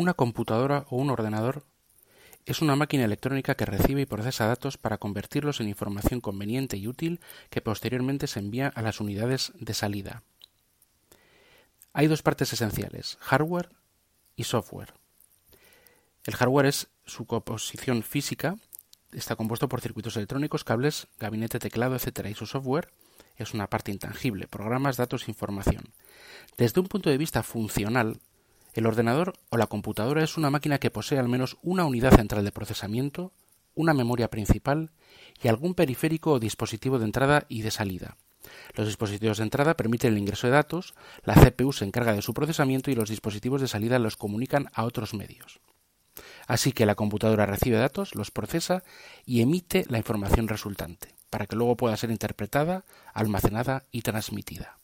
Una computadora o un ordenador es una máquina electrónica que recibe y procesa datos para convertirlos en información conveniente y útil que posteriormente se envía a las unidades de salida. Hay dos partes esenciales, hardware y software. El hardware es su composición física, está compuesto por circuitos electrónicos, cables, gabinete, teclado, etc. Y su software es una parte intangible, programas, datos, información. Desde un punto de vista funcional, el ordenador o la computadora es una máquina que posee al menos una unidad central de procesamiento, una memoria principal y algún periférico o dispositivo de entrada y de salida. Los dispositivos de entrada permiten el ingreso de datos, la CPU se encarga de su procesamiento y los dispositivos de salida los comunican a otros medios. Así que la computadora recibe datos, los procesa y emite la información resultante, para que luego pueda ser interpretada, almacenada y transmitida.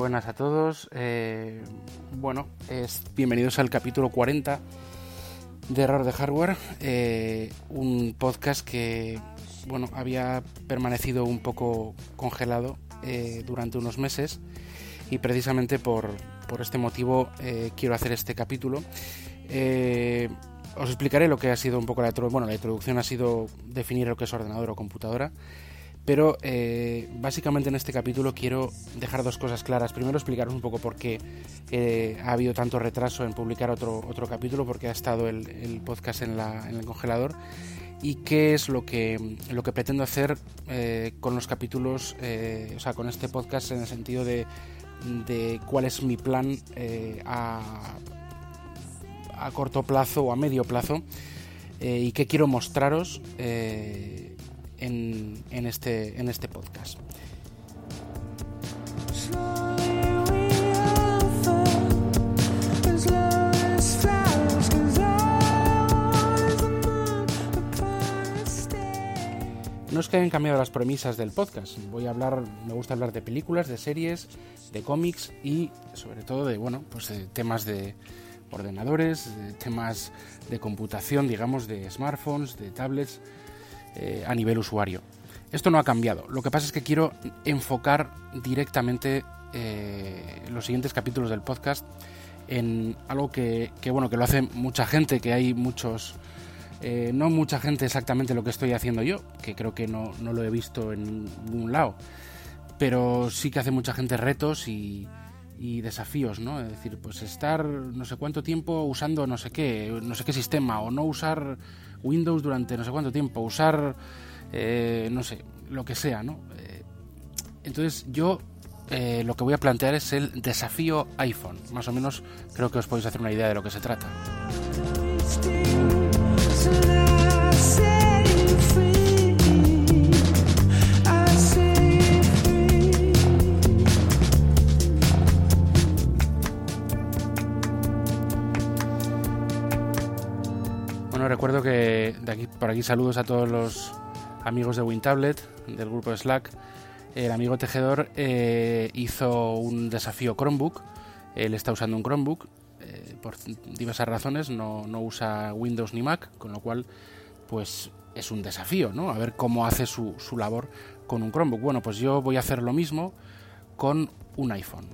A todos. Eh, bueno, es, bienvenidos al capítulo 40 de Error de Hardware, eh, un podcast que bueno había permanecido un poco congelado eh, durante unos meses y precisamente por, por este motivo quiero hacer este capítulo. os explicaré lo que ha sido un poco la, bueno, la introducción ha sido definir lo que es ordenador o computadora. Pero eh, básicamente en este capítulo quiero dejar dos cosas claras. Primero explicaros un poco por qué eh, ha habido tanto retraso en publicar otro, otro capítulo, porque ha estado el, podcast en, el congelador y qué es lo que, lo que pretendo hacer eh, con los capítulos, o sea, con este podcast en el sentido de, cuál es mi plan a, a, corto plazo o a medio plazo y qué quiero mostraros en, en, este, en este podcast. No es que hayan cambiado las premisas del podcast. Voy a hablar, me gusta hablar de películas, de series, de cómics y sobre todo de bueno, pues de temas de ordenadores, de temas de computación, digamos, de smartphones, de tablets, eh, a nivel usuario. Esto no ha cambiado. Lo que pasa es que quiero enfocar directamente eh, los siguientes capítulos del podcast en algo que, bueno que lo hace mucha gente, que hay muchos eh, no mucha gente exactamente lo que estoy haciendo yo, que creo que no, no, lo he visto en ningún lado, pero sí que hace mucha gente retos y, y desafíos, ¿no? Es decir, pues estar no sé cuánto tiempo usando no sé qué, no sé qué sistema, o no usar Windows durante no sé cuánto tiempo, usar, eh, no sé, lo que sea, ¿no? Eh, entonces yo eh, lo que voy a plantear es el desafío iPhone. Más o menos creo que os podéis hacer una idea de lo que se trata. Por aquí saludos a todos los amigos de WinTablet, del grupo Slack. El amigo tejedor eh, hizo un desafío Chromebook. Él está usando un Chromebook eh, por diversas razones, no, no, usa Windows ni Mac, con lo cual, pues es un desafío, ¿no? A ver cómo hace su, su labor con un Chromebook. Bueno, pues yo voy a hacer lo mismo con un iPhone.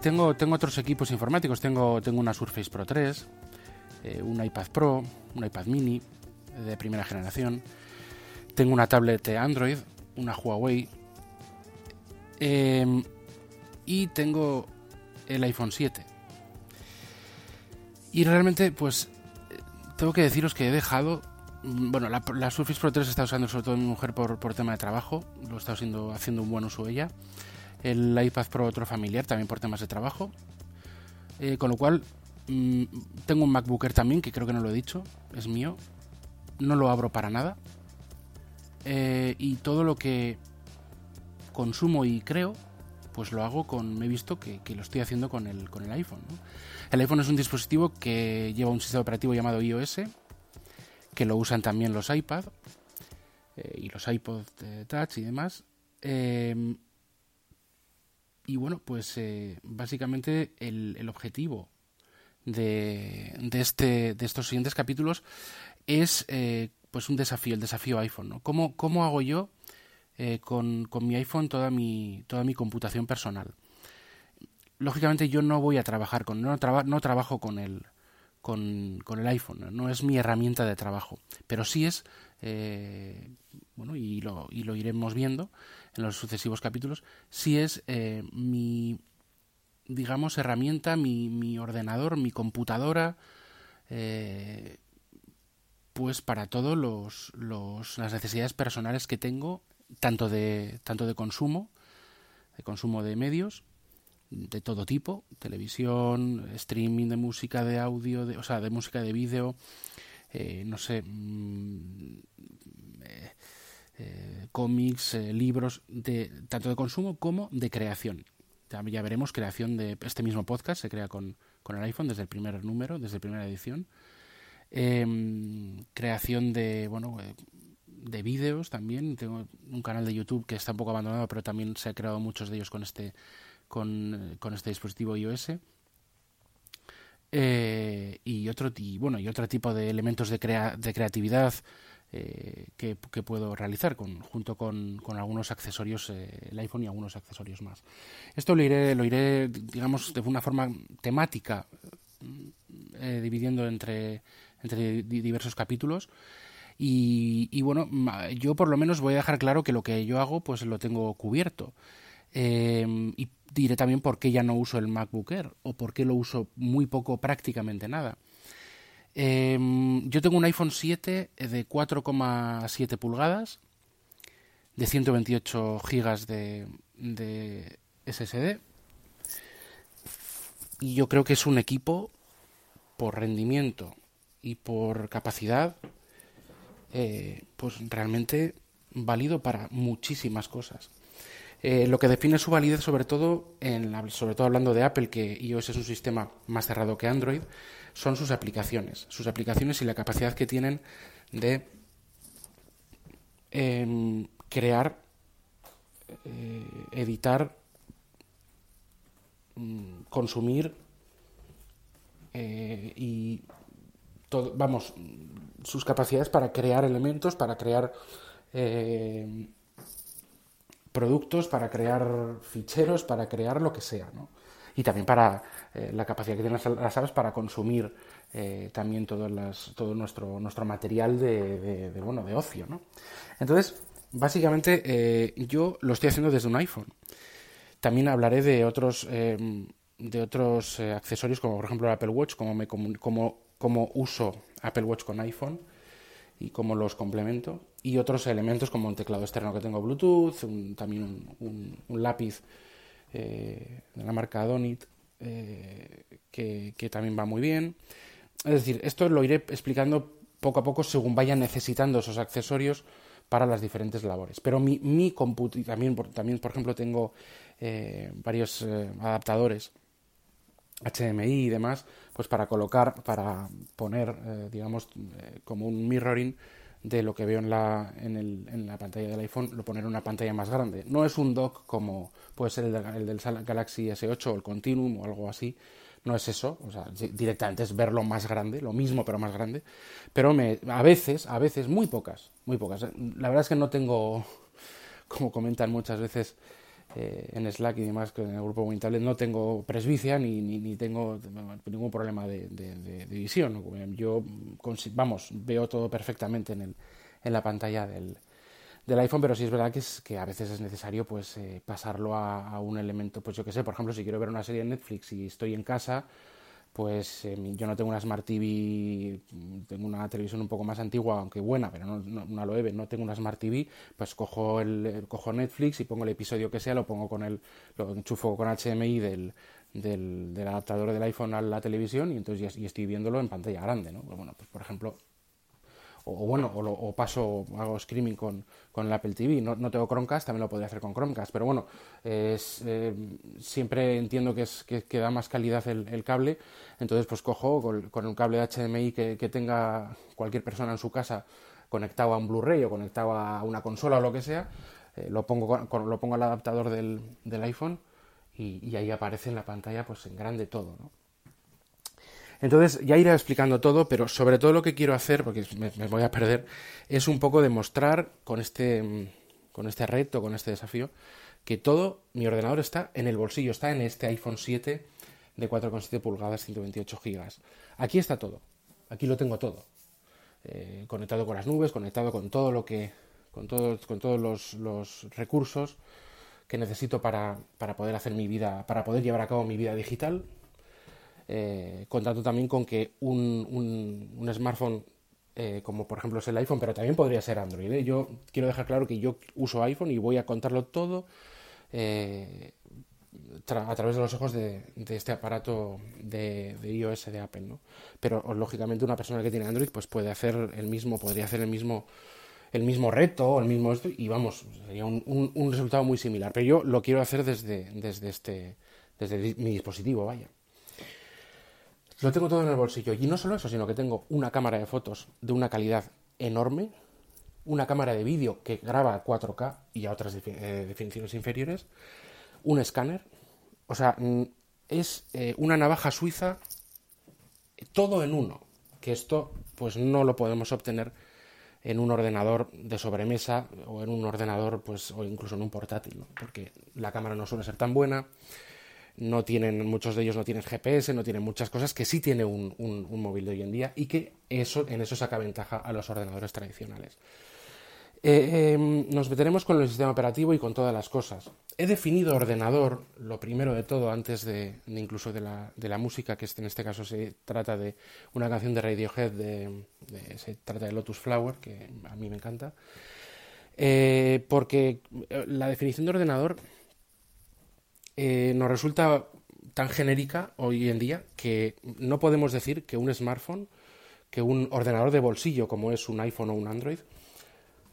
Tengo, otros equipos informáticos. Tengo, una Surface Pro 3, eh, un iPad Pro, un iPad mini de primera generación. Tengo una tablet Android, una Huawei. Em, y tengo el iPhone 7. Y realmente, pues, tengo que deciros que he dejado Mm, bueno, la, Surface Pro 3 está usando sobre todo mi mujer por, tema de trabajo, lo está haciendo, haciendo un buen uso ella. El iPad Pro otro familiar también por temas de trabajo. Eh, con lo cual, mm, tengo un MacBook Air también, que creo que no lo he dicho, es mío. No lo abro para nada. Eh, y todo lo que consumo y creo, pues lo hago con. Me he visto que, lo estoy haciendo con el, con el iPhone. El iPhone es un dispositivo que lleva un sistema operativo llamado iOS, que lo usan también los iPad eh, y los iPod Touch y demás. Em, y bueno, pues eh, básicamente el, objetivo de, de, este, de estos siguientes capítulos es eh, pues un desafío, el desafío iPhone. ¿no? ¿Cómo, ¿Cómo, hago yo con, con, mi iPhone toda mi, toda mi computación personal? Lógicamente yo no voy a trabajar con, no, no trabajo con el, con, el iPhone. ¿no? es mi herramienta de trabajo, pero sí es, eh, bueno, y lo, y lo iremos viendo en los sucesivos capítulos, sí es eh, mi, digamos, herramienta, mi, mi ordenador, mi computadora, eh, pues para todos los, los, las necesidades personales que tengo, tanto de, tanto de consumo, de consumo de medios, de todo tipo, televisión, streaming de música, de audio, de, o sea, de música, de vídeo, eh, no sé, mm, eh, eh, cómics, libros, de, tanto de consumo como de creación. Ya, veremos, creación de este mismo podcast se crea con, con el iPhone desde el primer número, desde la primera edición. Em, creación de, bueno, de vídeos también. Tengo un canal de YouTube que está un poco abandonado, pero también se ha creado muchos de ellos con este con, con este dispositivo iOS. Eh, y otro y bueno y otro tipo de elementos de creatividad eh, que, puedo realizar con, junto con, algunos accesorios eh, el iPhone y algunos accesorios más. Esto lo iré lo iré digamos de una forma temática dividiendo entre entre diversos capítulos. Y, y, bueno yo por lo menos voy a dejar claro que lo que yo hago pues lo tengo cubierto. Y diré también por qué ya no uso el MacBook Air o por qué lo uso muy poco, prácticamente nada. Em, yo tengo un iPhone 7 de 4,7 pulgadas, de 128 gigas de, de, SSD. Y yo creo que es un equipo por rendimiento y por capacidad, eh, pues realmente válido para muchísimas cosas. Eh, lo que define su validez, sobre todo, en sobre todo hablando de Apple, que iOS es un sistema más cerrado que Android, son sus aplicaciones. Sus aplicaciones y la capacidad que tienen de em, crear, eh, editar, mm, consumir eh, y vamos, sus capacidades para crear elementos, para crear productos, para crear ficheros, para crear lo que sea, ¿no? Y también para eh, la capacidad que tienen las, aves para consumir eh, también todo, las, todo nuestro, nuestro material de, bueno, de ocio, ¿no? Entonces, básicamente eh, yo lo estoy haciendo desde un iPhone. También hablaré de otros, de otros accesorios, como por ejemplo el Apple Watch, como, como, como uso Apple Watch con iPhone y cómo los complemento. Y otros elementos como un teclado externo que tengo Bluetooth, también un, lápiz eh, de la marca Donit eh, que, también va muy bien. Es decir, esto lo iré explicando poco a poco según vaya necesitando esos accesorios para las diferentes labores. Pero mi, mi también, también, por ejemplo, tengo eh, varios adaptadores HDMI y demás, pues para colocar, para poner, digamos, como un mirroring de lo que veo en la, en, el, en la pantalla del iPhone, lo poner en una pantalla más grande. No es un dock como puede ser el, el del Galaxy S8 o el Continuum o algo así, no es eso, o sea, directamente es verlo más grande, lo mismo pero más grande, pero me, a veces, a veces, muy pocas, muy pocas. La verdad es que no tengo, como comentan muchas veces, eh, en Slack y demás, en el grupo Wintablet, no tengo presbicia ni, ni, tengo ningún problema de, de, visión. Yo, vamos, veo todo perfectamente en, el, en la pantalla del, del iPhone, pero sí es verdad que, es, que a veces es necesario pues eh, pasarlo a, a, un elemento, pues yo que sé, por ejemplo, si quiero ver una serie en Netflix y estoy en casa, pues eh, yo no tengo una Smart TV, tengo una televisión un poco más antigua, aunque buena, pero no, no una Loewe, no tengo una Smart TV, pues cojo el cojo Netflix y pongo el episodio que sea, lo pongo con el, lo enchufo con HDMI del, del, del adaptador del iPhone a la televisión y entonces y estoy viéndolo en pantalla grande, ¿no? Bueno, pues por ejemplo, o, bueno, o, paso, hago streaming con, con el Apple TV. No, no, tengo Chromecast, también lo podría hacer con Chromecast, pero bueno, es, eh, siempre entiendo que, es, que, da más calidad el, cable, entonces pues cojo con, un cable HDMI que, que, tenga cualquier persona en su casa conectado a un Blu-ray o conectado a una consola o lo que sea, eh, lo, pongo con, lo pongo al adaptador del, del iPhone y, y, ahí aparece en la pantalla pues en grande todo, ¿no? Entonces, ya iré explicando todo, pero sobre todo lo que quiero hacer, porque me, voy a perder, es un poco demostrar con este, con este reto, con este desafío, que todo mi ordenador está en el bolsillo, está en este iPhone 7 de 4,7 pulgadas, 128 gigas. Aquí está todo, aquí lo tengo todo. Eh, conectado con las nubes, conectado con todo lo que, con, con todos los, los recursos que necesito para, para poder hacer mi vida, para poder llevar a cabo mi vida digital, eh, contando también con que un, un, smartphone eh, como por ejemplo es el iPhone, pero también podría ser Android. ¿eh? Yo quiero dejar claro que yo uso iPhone y voy a contarlo todo a través de los ojos de, este aparato de, iOS de Apple, ¿no? Pero lógicamente una persona que tiene Android pues puede hacer el mismo, podría hacer el mismo el mismo reto, el mismo esto, y vamos, sería un, un, un resultado muy similar. Pero yo lo quiero hacer desde, desde este, desde mi dispositivo, vaya. Lo tengo todo en el bolsillo. Y no solo eso, sino que tengo una cámara de fotos de una calidad enorme, una cámara de vídeo que graba a 4K y a otras eh, definiciones inferiores, un escáner. O sea, es eh, una navaja suiza todo en uno. Que esto, pues no lo podemos obtener en un ordenador de sobremesa o en un ordenador, pues, o incluso en un portátil, porque la cámara no suele ser tan buena no tienen, muchos de ellos no tienen GPS, no tienen muchas cosas que sí tiene un, móvil de hoy en día y que eso, en eso saca ventaja a los ordenadores tradicionales. Eh, em, nos meteremos con el sistema operativo y con todas las cosas. He definido ordenador, lo primero de todo, antes de, incluso de la, de la, música, que en este caso se trata de una canción de Radiohead, de, se trata de Lotus Flower, que a mí me encanta, eh, porque eh, la definición de ordenador eh, nos resulta tan genérica hoy en día que no podemos decir que un smartphone, que un ordenador de bolsillo como es un iPhone o un Android,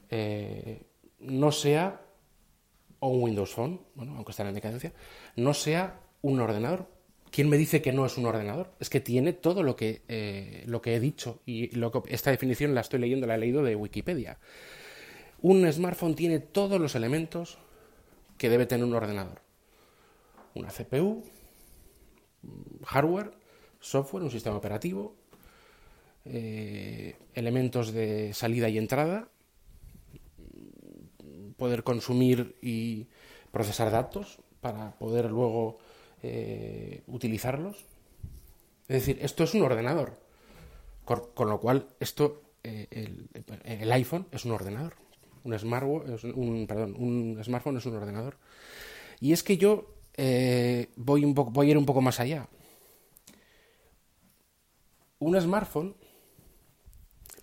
eh, no sea, o un Windows Phone, bueno, aunque está en decadencia, no sea un ordenador. ¿Quién me dice que no es un ordenador? Es que tiene todo lo que, eh, lo que he dicho y lo que, esta definición la estoy leyendo, la he leído de Wikipedia. Un smartphone tiene todos los elementos que debe tener un ordenador una CPU, hardware, software, un sistema operativo, eh, elementos de salida y entrada, poder consumir y procesar datos para poder luego eh, utilizarlos. Es decir, esto es un ordenador, con, lo cual esto, eh, el, iPhone es un ordenador, un, perdón, un smartphone es un ordenador. Y es que yo eh, voy, un voy a ir un poco más allá. Un smartphone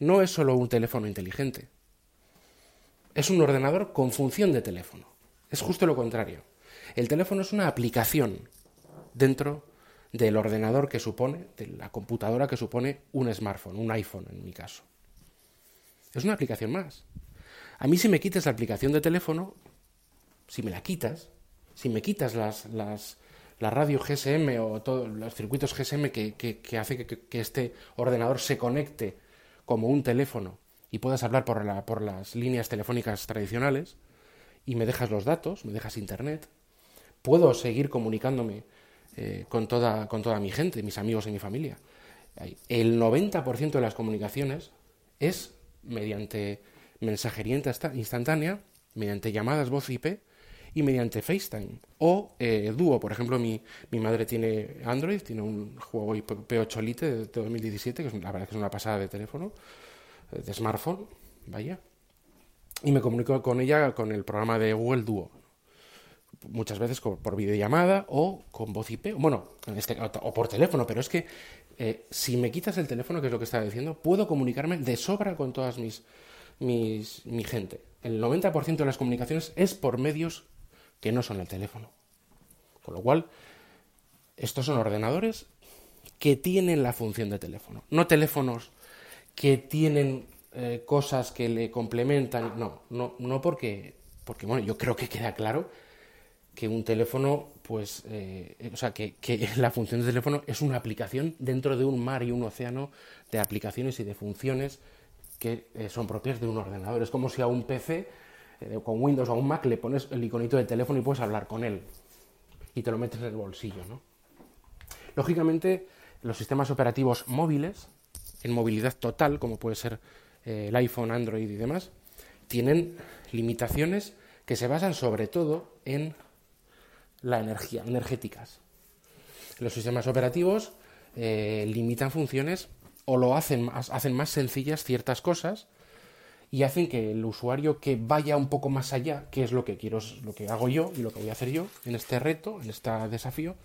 no es solo un teléfono inteligente. Es un ordenador con función de teléfono. Es justo lo contrario. El teléfono es una aplicación dentro del ordenador que supone, de la computadora que supone un smartphone, un iPhone en mi caso. Es una aplicación más. A mí si me quitas la aplicación de teléfono, si me la quitas, si me quitas las, las, la radio GSM o todos los circuitos GSM que, que, hace que, este ordenador se conecte como un teléfono y puedas hablar por, la, por las líneas telefónicas tradicionales y me dejas los datos, me dejas internet, puedo seguir comunicándome eh, con, toda, con toda mi gente, mis amigos y mi familia. El 90% de las comunicaciones es mediante mensajería instantánea, mediante llamadas voz IP y mediante FaceTime. O eh, Duo, por ejemplo, mi, mi, madre tiene Android, tiene un Huawei P8 Lite de 2017, que es, la verdad que es una pasada de teléfono, eh, de smartphone, vaya. Y me comunico con ella con el programa de Google Duo. Muchas veces por videollamada o con voz IP, bueno, este, o por teléfono, pero es que eh, si me quitas el teléfono, que es lo que estaba diciendo, puedo comunicarme de sobra con todas mis, mis mi gente. El 90% de las comunicaciones es por medios que no son el teléfono. Con lo cual, estos son ordenadores que tienen la función de teléfono, no teléfonos que tienen eh, cosas que le complementan, no, no, no porque, porque, bueno, yo creo que queda claro que un teléfono, pues, eh, o sea, que, la función de teléfono es una aplicación dentro de un mar y un océano de aplicaciones y de funciones que eh, son propias de un ordenador. Es como si a un PC con Windows o un Mac le pones el iconito de teléfono y puedes hablar con él y te lo metes en el bolsillo, ¿no? Lógicamente, los sistemas operativos móviles, en movilidad total, como puede ser el iPhone, Android y demás, tienen limitaciones que se basan sobre todo en la energía, energéticas. Los sistemas operativos eh, limitan funciones o lo hacen más, hacen más sencillas ciertas cosas y hacen que el usuario que vaya un poco más allá, que es lo que quiero, lo que hago yo y lo que voy a hacer yo en este reto, en este desafío,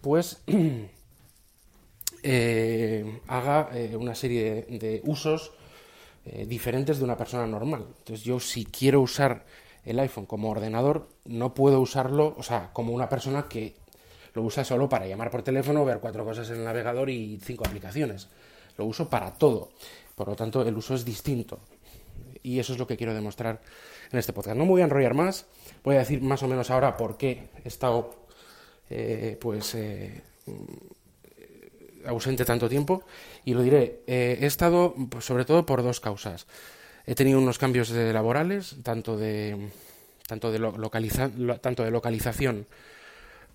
pues eh, haga eh, una serie de, usos diferentes de una persona normal. Entonces yo si quiero usar el iPhone como ordenador, no puedo usarlo, o sea, como una persona que lo usa solo para llamar por teléfono, ver cuatro cosas en el navegador y cinco aplicaciones. Lo uso para todo. Por lo tanto, el uso es distinto. Y eso es lo que quiero demostrar en este podcast. No me voy a enrollar más. Voy a decir más o menos ahora por qué he estado, eh, pues, eh, ausente tanto tiempo. Y lo diré. Eh, he estado, pues, sobre todo, por dos causas. He tenido unos cambios de laborales, tanto de, tanto de, tanto de localización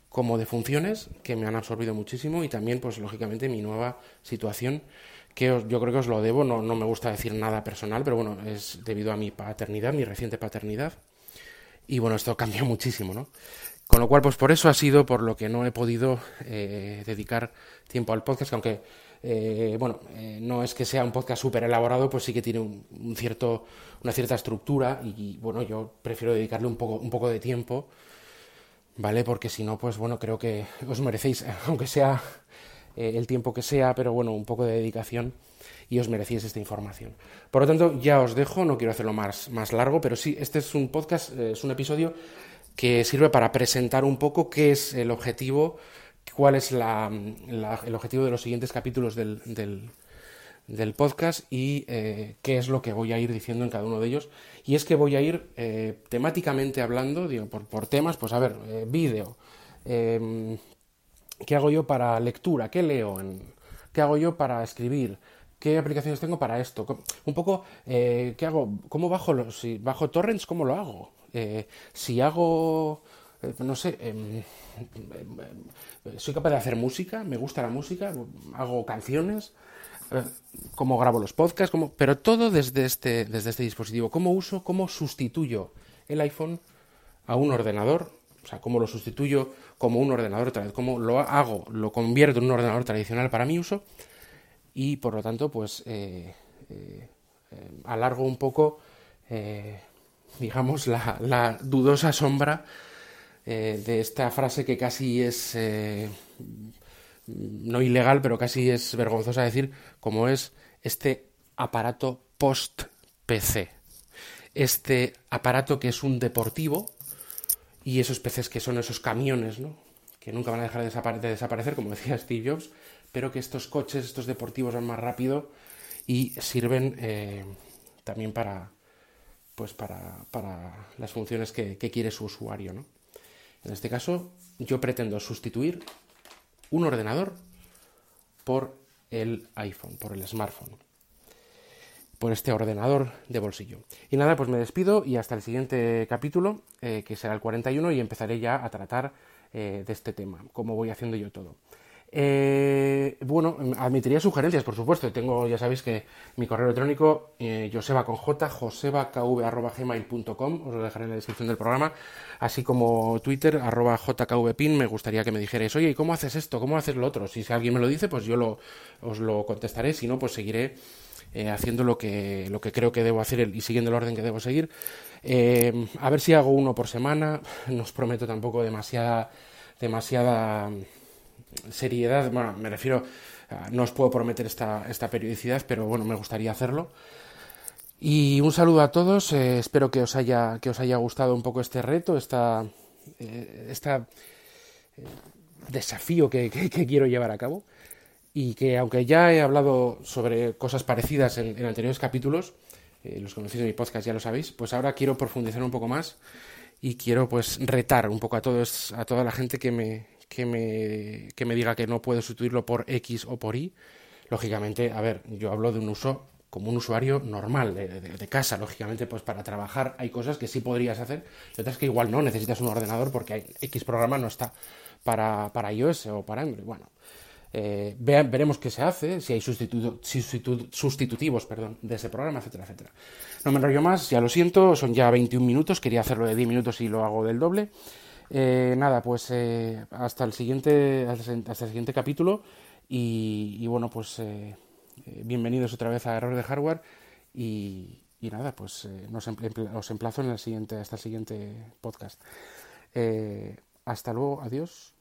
como de funciones, que me han absorbido muchísimo y también, pues lógicamente, mi nueva situación, que yo creo que os lo debo, no, no me gusta decir nada personal, pero bueno, es debido a mi paternidad, mi reciente paternidad. Y bueno, esto cambió muchísimo, ¿no? Con lo cual, pues por eso ha sido por lo que no he podido eh, dedicar tiempo al podcast, aunque eh, bueno, eh, no es que sea un podcast súper elaborado, pues sí que tiene un, cierto, una cierta estructura y, bueno, yo prefiero dedicarle un poco, un poco de tiempo, ¿vale? Porque si no, pues bueno, creo que os merecéis, aunque sea eh, el tiempo que sea, pero bueno, un poco de dedicación y os merecéis esta información. Por lo tanto, ya os dejo, no quiero hacerlo más, más largo, pero sí, este es un podcast, es un episodio que sirve para presentar un poco qué es el objetivo cuál es el objetivo de los siguientes capítulos del, del, podcast y eh, qué es lo que voy a ir diciendo en cada uno de ellos. Y es que voy a ir eh, temáticamente hablando, digo, por, por, temas, pues a ver, eh, vídeo, ¿qué hago yo para lectura? ¿Qué leo? ¿Qué hago yo para escribir? ¿Qué aplicaciones tengo para esto? Un poco, ¿qué hago? ¿Cómo bajo los, si bajo torrents? ¿Cómo lo hago? si hago, no sé, em, soy capaz de hacer música, me gusta la música, hago canciones, eh, cómo grabo los podcasts, cómo, pero todo desde este, desde este dispositivo. ¿Cómo uso, cómo sustituyo el iPhone a un ordenador? O sea, cómo lo sustituyo como un ordenador, cómo lo hago, lo convierto en un ordenador tradicional para mi uso y por lo tanto, pues eh, eh, alargo un poco, digamos, la, dudosa sombra eh, de esta frase que casi es eh, no ilegal, pero casi es vergonzosa decir, como es este aparato post-PC. Este aparato que es un deportivo y esos PCs que son esos camiones, ¿no? que nunca van a dejar de, desaparecer, como decía Steve Jobs, pero que estos coches, estos deportivos van más rápido y sirven eh, también para, pues para, para las funciones que, que quiere su usuario. ¿no? En este caso, yo pretendo sustituir un ordenador por el iPhone, por el smartphone, por este ordenador de bolsillo. Y nada, pues me despido y hasta el siguiente capítulo, eh, que será el 41, y empezaré ya a tratar eh, de este tema, como voy haciendo yo todo. Eh, bueno, admitiría sugerencias, por supuesto. Tengo, ya sabéis que mi correo electrónico, eh, joseba con j, josebakv.gmail.com, os lo dejaré en la descripción del programa, así como Twitter, arroba jkvpin, me gustaría que me dijerais, oye, ¿y cómo haces esto? ¿Cómo haces lo otro? Si alguien me lo dice, pues yo os lo contestaré, si no, pues seguiré eh, haciendo lo que, lo que creo que debo hacer y siguiendo el orden que debo seguir. Eh, a ver si hago uno por semana, no os prometo tampoco demasiada, demasiada seriedad, bueno, me refiero, no os puedo prometer esta, esta periodicidad, pero bueno, me gustaría hacerlo. Y un saludo a todos, eh, espero que os, haya, que os haya gustado un poco este reto, esta, desafío que, quiero llevar a cabo. Y que aunque ya he hablado sobre cosas parecidas en, anteriores capítulos, los conocidos de mi podcast ya lo sabéis, pues ahora quiero profundizar un poco más y quiero pues retar un poco a todos, a toda la gente que me, que me, que me diga que no puedo sustituirlo por X o por Y, lógicamente, a ver, yo hablo de un uso como un usuario normal de, casa, lógicamente, pues para trabajar hay cosas que sí podrías hacer y otras que igual no, necesitas un ordenador porque X programa no está para, para iOS o para Android. Bueno, eh, veremos qué se hace, si hay sustitutivos perdón, de ese programa, etcétera, etcétera. No me enrollo más, ya lo siento, son ya 21 minutos, quería hacerlo de 10 minutos y lo hago del doble. Eh, nada, pues eh, hasta, el siguiente, hasta el siguiente capítulo y, bueno, pues bienvenidos otra vez a Error de Hardware y, nada, pues nos os emplazo en el siguiente, hasta el siguiente podcast. hasta luego, adiós.